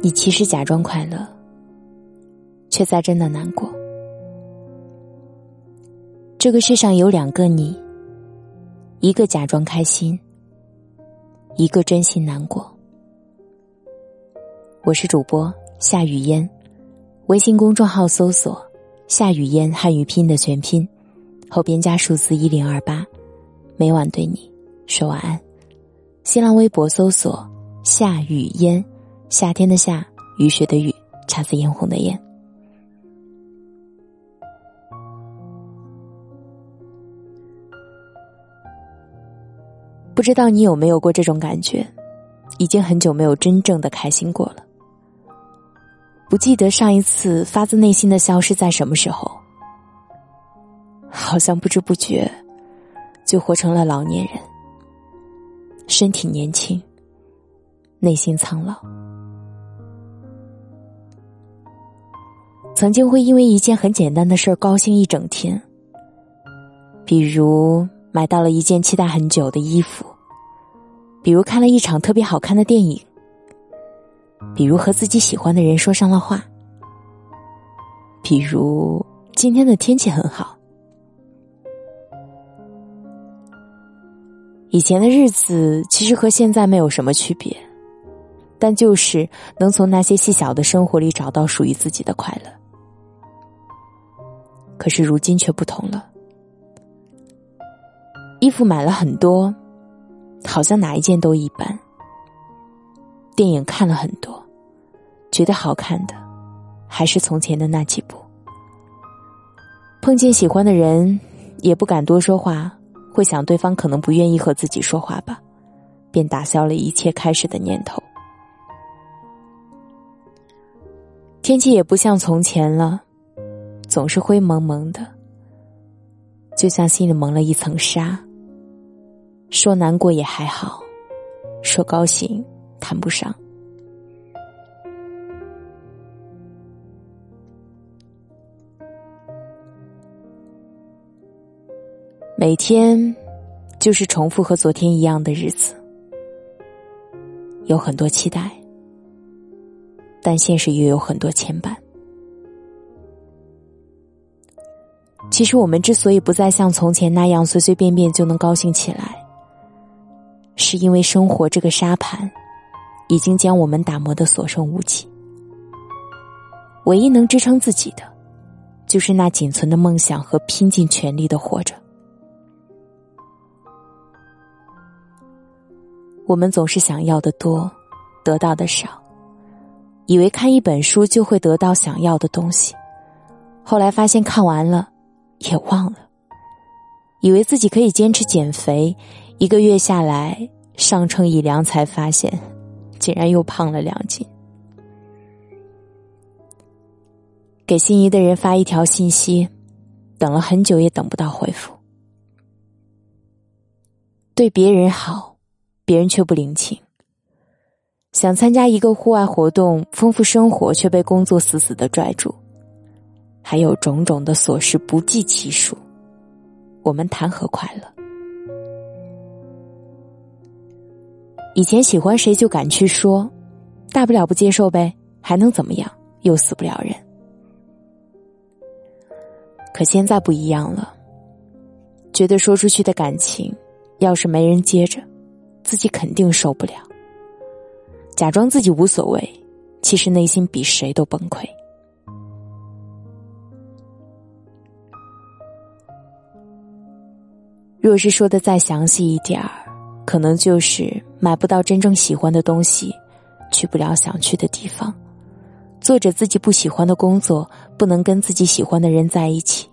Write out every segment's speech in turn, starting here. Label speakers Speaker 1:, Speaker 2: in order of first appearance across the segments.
Speaker 1: 你其实假装快乐，却在真的难过。这个世上有两个你，一个假装开心，一个真心难过。我是主播夏雨嫣，微信公众号搜索“夏雨嫣”汉语拼音的全拼，后边加数字一零二八，每晚对你说晚安。新浪微博搜索“夏雨嫣”。夏天的夏，雨雪的雨，姹紫嫣红的嫣。不知道你有没有过这种感觉？已经很久没有真正的开心过了。不记得上一次发自内心的笑是在什么时候？好像不知不觉，就活成了老年人，身体年轻，内心苍老。曾经会因为一件很简单的事儿高兴一整天，比如买到了一件期待很久的衣服，比如看了一场特别好看的电影，比如和自己喜欢的人说上了话，比如今天的天气很好。以前的日子其实和现在没有什么区别，但就是能从那些细小的生活里找到属于自己的快乐。可是如今却不同了，衣服买了很多，好像哪一件都一般；电影看了很多，觉得好看的还是从前的那几部。碰见喜欢的人，也不敢多说话，会想对方可能不愿意和自己说话吧，便打消了一切开始的念头。天气也不像从前了。总是灰蒙蒙的，就像心里蒙了一层纱。说难过也还好，说高兴谈不上。每天就是重复和昨天一样的日子，有很多期待，但现实又有很多牵绊。其实我们之所以不再像从前那样随随便便就能高兴起来，是因为生活这个沙盘，已经将我们打磨的所剩无几。唯一能支撑自己的，就是那仅存的梦想和拼尽全力的活着。我们总是想要的多，得到的少，以为看一本书就会得到想要的东西，后来发现看完了。也忘了，以为自己可以坚持减肥，一个月下来上称一量，才发现竟然又胖了两斤。给心仪的人发一条信息，等了很久也等不到回复。对别人好，别人却不领情。想参加一个户外活动，丰富生活，却被工作死死的拽住。还有种种的琐事不计其数，我们谈何快乐？以前喜欢谁就敢去说，大不了不接受呗，还能怎么样？又死不了人。可现在不一样了，觉得说出去的感情，要是没人接着，自己肯定受不了。假装自己无所谓，其实内心比谁都崩溃。若是说的再详细一点儿，可能就是买不到真正喜欢的东西，去不了想去的地方，做着自己不喜欢的工作，不能跟自己喜欢的人在一起。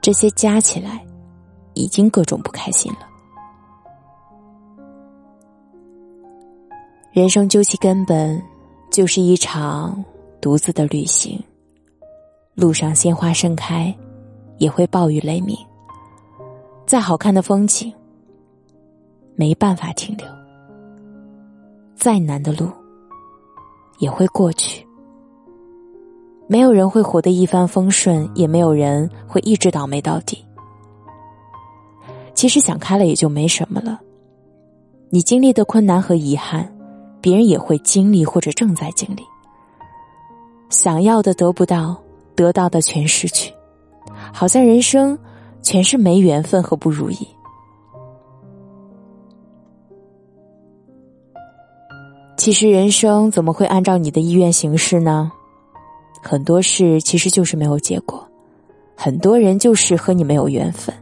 Speaker 1: 这些加起来，已经各种不开心了。人生究其根本，就是一场独自的旅行。路上鲜花盛开，也会暴雨雷鸣。再好看的风景，没办法停留；再难的路，也会过去。没有人会活得一帆风顺，也没有人会一直倒霉到底。其实想开了也就没什么了。你经历的困难和遗憾，别人也会经历或者正在经历。想要的得不到，得到的全失去，好像人生全是没缘分和不如意。其实人生怎么会按照你的意愿行事呢？很多事其实就是没有结果，很多人就是和你没有缘分。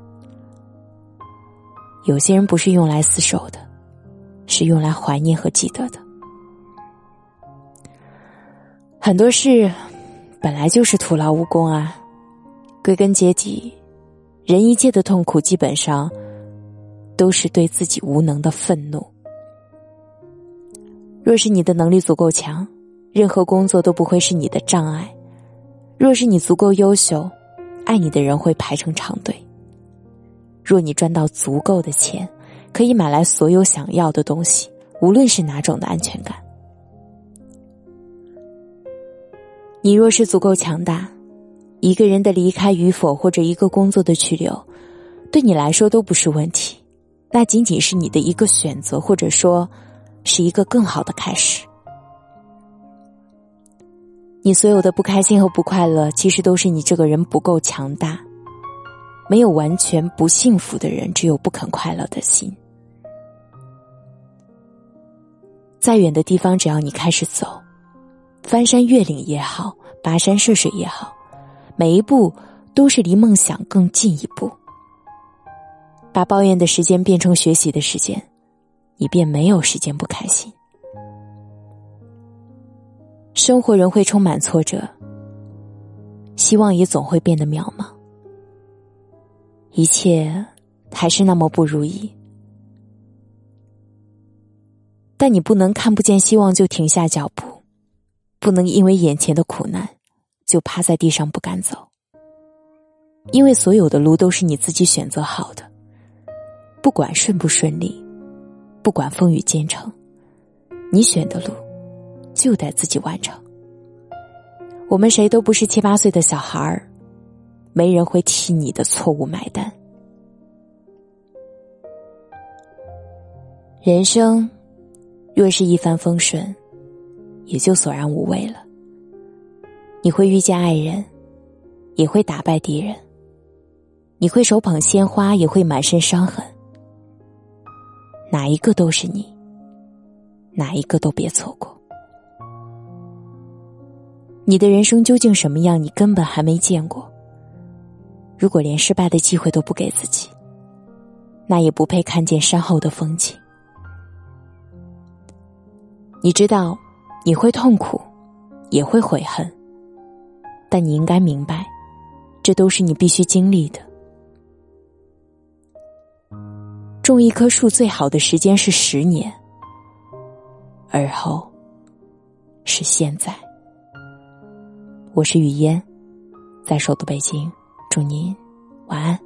Speaker 1: 有些人不是用来厮守的，是用来怀念和记得的。很多事本来就是徒劳无功啊！归根结底，人一切的痛苦基本上都是对自己无能的愤怒。若是你的能力足够强，任何工作都不会是你的障碍；若是你足够优秀，爱你的人会排成长队。若你赚到足够的钱，可以买来所有想要的东西，无论是哪种的安全感。你若是足够强大，一个人的离开与否，或者一个工作的去留，对你来说都不是问题，那仅仅是你的一个选择，或者说。是一个更好的开始。你所有的不开心和不快乐，其实都是你这个人不够强大。没有完全不幸福的人，只有不肯快乐的心。再远的地方，只要你开始走，翻山越岭也好，跋山涉水也好，每一步都是离梦想更近一步。把抱怨的时间变成学习的时间。你便没有时间不开心。生活仍会充满挫折，希望也总会变得渺茫，一切还是那么不如意。但你不能看不见希望就停下脚步，不能因为眼前的苦难就趴在地上不敢走，因为所有的路都是你自己选择好的，不管顺不顺利。不管风雨兼程，你选的路就得自己完成。我们谁都不是七八岁的小孩儿，没人会替你的错误买单。人生若是一帆风顺，也就索然无味了。你会遇见爱人，也会打败敌人；你会手捧鲜花，也会满身伤痕。哪一个都是你，哪一个都别错过。你的人生究竟什么样？你根本还没见过。如果连失败的机会都不给自己，那也不配看见山后的风景。你知道，你会痛苦，也会悔恨，但你应该明白，这都是你必须经历的。种一棵树最好的时间是十年，而后是现在。我是雨嫣，在首都北京，祝您晚安。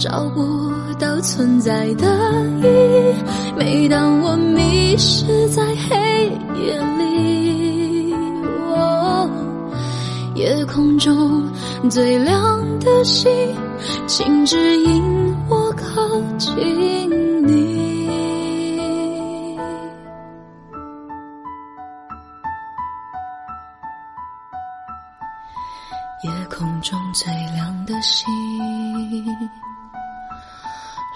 Speaker 2: 找不到存在的意义。每当我迷失在黑夜里，夜空中最亮的星，请指引我靠近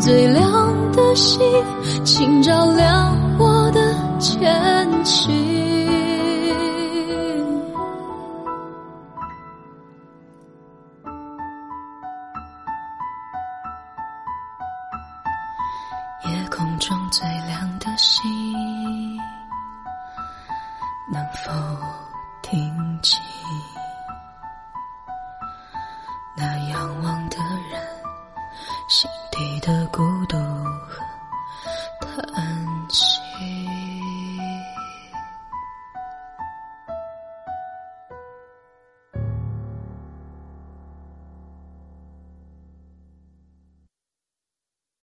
Speaker 2: 最亮的星请照亮我的前行夜空中最亮的星能否
Speaker 1: 听清那仰望的人？你的孤独。